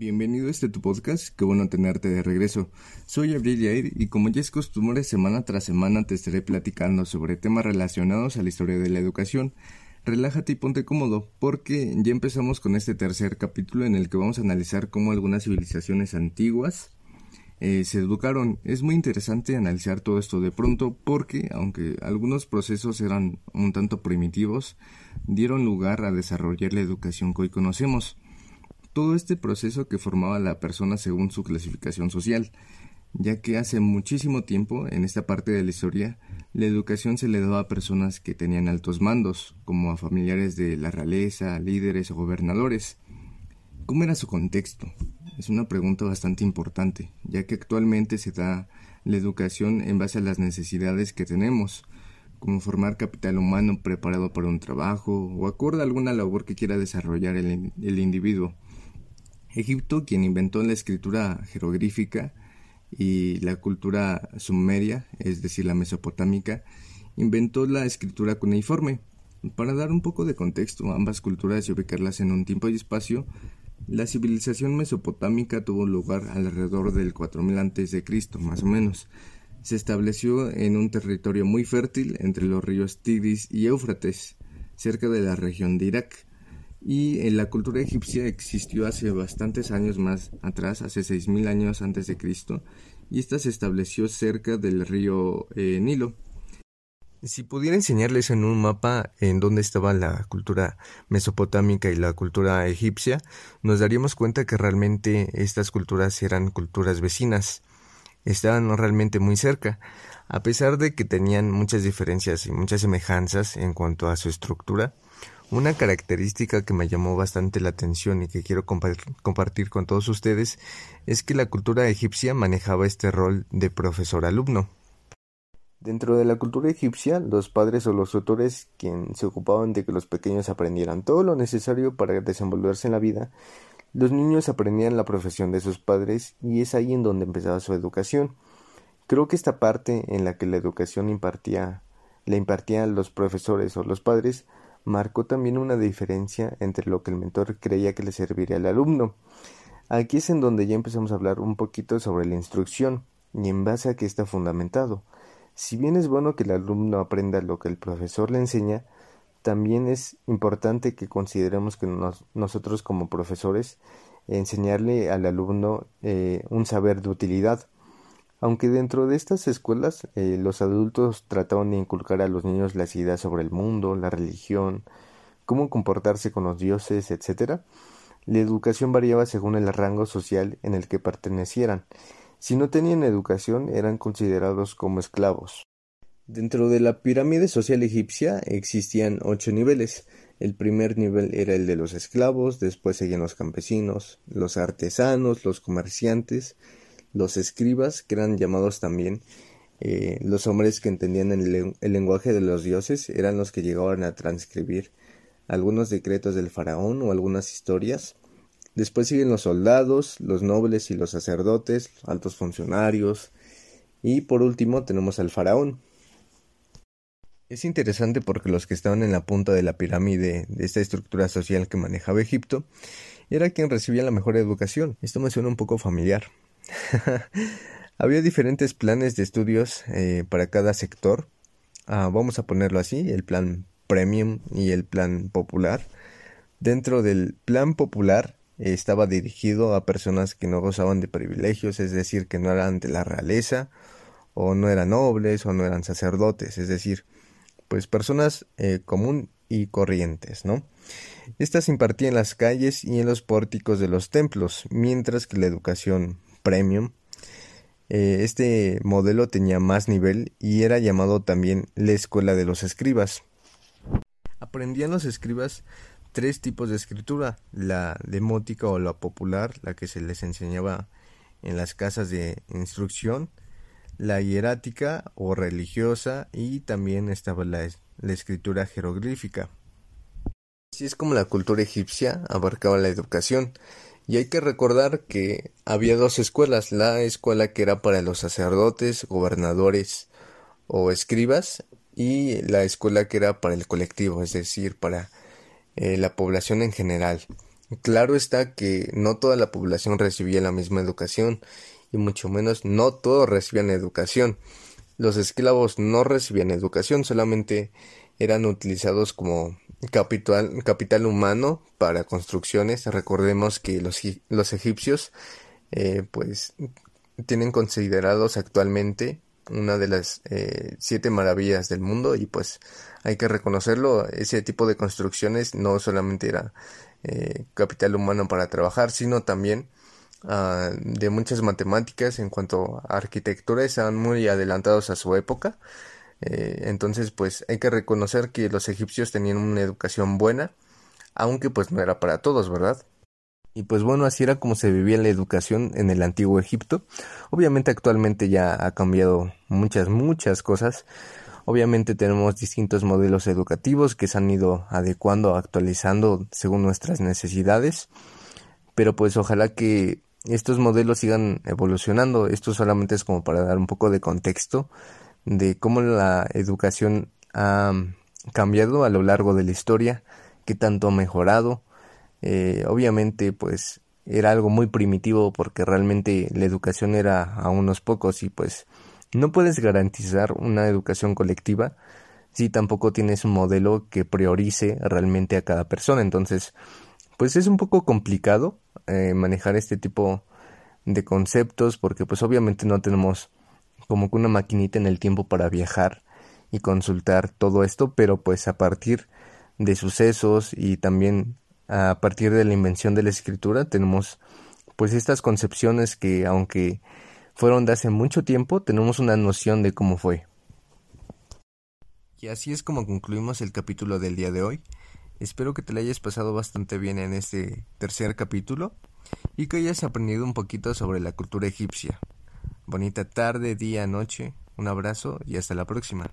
Bienvenido a este tu podcast, qué bueno tenerte de regreso. Soy Abril Yair y como ya es costumbre, semana tras semana te estaré platicando sobre temas relacionados a la historia de la educación. Relájate y ponte cómodo, porque ya empezamos con este tercer capítulo en el que vamos a analizar cómo algunas civilizaciones antiguas eh, se educaron. Es muy interesante analizar todo esto de pronto porque, aunque algunos procesos eran un tanto primitivos, dieron lugar a desarrollar la educación que hoy conocemos todo este proceso que formaba la persona según su clasificación social, ya que hace muchísimo tiempo, en esta parte de la historia, la educación se le daba a personas que tenían altos mandos, como a familiares de la realeza, líderes o gobernadores. ¿Cómo era su contexto? Es una pregunta bastante importante, ya que actualmente se da la educación en base a las necesidades que tenemos, como formar capital humano preparado para un trabajo o acorde a alguna labor que quiera desarrollar el, el individuo. Egipto, quien inventó la escritura jeroglífica y la cultura sumeria, es decir, la mesopotámica, inventó la escritura cuneiforme. Para dar un poco de contexto a ambas culturas y ubicarlas en un tiempo y espacio, la civilización mesopotámica tuvo lugar alrededor del 4000 a.C., más o menos. Se estableció en un territorio muy fértil entre los ríos Tigris y Éufrates, cerca de la región de Irak y en la cultura egipcia existió hace bastantes años más atrás, hace 6.000 años antes de Cristo, y esta se estableció cerca del río eh, Nilo. Si pudiera enseñarles en un mapa en dónde estaba la cultura mesopotámica y la cultura egipcia, nos daríamos cuenta que realmente estas culturas eran culturas vecinas, estaban realmente muy cerca, a pesar de que tenían muchas diferencias y muchas semejanzas en cuanto a su estructura, una característica que me llamó bastante la atención y que quiero compartir con todos ustedes es que la cultura egipcia manejaba este rol de profesor-alumno. Dentro de la cultura egipcia, los padres o los tutores, quien se ocupaban de que los pequeños aprendieran todo lo necesario para desenvolverse en la vida, los niños aprendían la profesión de sus padres y es ahí en donde empezaba su educación. Creo que esta parte en la que la educación impartía, la impartían los profesores o los padres marcó también una diferencia entre lo que el mentor creía que le serviría al alumno. Aquí es en donde ya empezamos a hablar un poquito sobre la instrucción y en base a qué está fundamentado. Si bien es bueno que el alumno aprenda lo que el profesor le enseña, también es importante que consideremos que nosotros como profesores enseñarle al alumno eh, un saber de utilidad. Aunque dentro de estas escuelas eh, los adultos trataban de inculcar a los niños las ideas sobre el mundo, la religión, cómo comportarse con los dioses, etc., la educación variaba según el rango social en el que pertenecieran. Si no tenían educación eran considerados como esclavos. Dentro de la pirámide social egipcia existían ocho niveles. El primer nivel era el de los esclavos, después seguían los campesinos, los artesanos, los comerciantes, los escribas, que eran llamados también eh, los hombres que entendían el, lenguaje de los dioses, eran los que llegaban a transcribir algunos decretos del faraón o algunas historias. Después siguen los soldados, los nobles y los sacerdotes, altos funcionarios. Y por último tenemos al faraón. Es interesante porque los que estaban en la punta de la pirámide de esta estructura social que manejaba Egipto era quien recibía la mejor educación. Esto me suena un poco familiar. Había diferentes planes de estudios eh, para cada sector. Ah, vamos a ponerlo así, el plan premium y el plan popular. Dentro del plan popular eh, estaba dirigido a personas que no gozaban de privilegios, es decir, que no eran de la realeza, o no eran nobles, o no eran sacerdotes, es decir, pues personas eh, común y corrientes, ¿no? Estas impartían en las calles y en los pórticos de los templos, mientras que la educación premium. Eh, este modelo tenía más nivel y era llamado también la escuela de los escribas. Aprendían los escribas tres tipos de escritura, la demótica o la popular, la que se les enseñaba en las casas de instrucción, la hierática o religiosa y también estaba la, la escritura jeroglífica. Así es como la cultura egipcia abarcaba la educación. Y hay que recordar que había dos escuelas, la escuela que era para los sacerdotes, gobernadores o escribas y la escuela que era para el colectivo, es decir, para eh, la población en general. Claro está que no toda la población recibía la misma educación y mucho menos no todos recibían educación. Los esclavos no recibían educación, solamente eran utilizados como capital, capital humano para construcciones. Recordemos que los, los egipcios eh, pues tienen considerados actualmente una de las eh, siete maravillas del mundo y pues hay que reconocerlo, ese tipo de construcciones no solamente era eh, capital humano para trabajar, sino también ah, de muchas matemáticas en cuanto a arquitectura, estaban muy adelantados a su época. Eh, entonces, pues hay que reconocer que los egipcios tenían una educación buena, aunque pues no era para todos, ¿verdad? Y pues bueno, así era como se vivía la educación en el antiguo Egipto. Obviamente actualmente ya ha cambiado muchas, muchas cosas. Obviamente tenemos distintos modelos educativos que se han ido adecuando, actualizando según nuestras necesidades. Pero pues ojalá que estos modelos sigan evolucionando. Esto solamente es como para dar un poco de contexto de cómo la educación ha cambiado a lo largo de la historia, qué tanto ha mejorado eh, obviamente, pues era algo muy primitivo porque realmente la educación era a unos pocos y pues no puedes garantizar una educación colectiva si tampoco tienes un modelo que priorice realmente a cada persona. Entonces, pues es un poco complicado eh, manejar este tipo de conceptos porque pues obviamente no tenemos como que una maquinita en el tiempo para viajar y consultar todo esto, pero pues a partir de sucesos y también a partir de la invención de la escritura tenemos pues estas concepciones que aunque fueron de hace mucho tiempo tenemos una noción de cómo fue. Y así es como concluimos el capítulo del día de hoy. Espero que te lo hayas pasado bastante bien en este tercer capítulo y que hayas aprendido un poquito sobre la cultura egipcia. Bonita tarde, día, noche, un abrazo y hasta la próxima.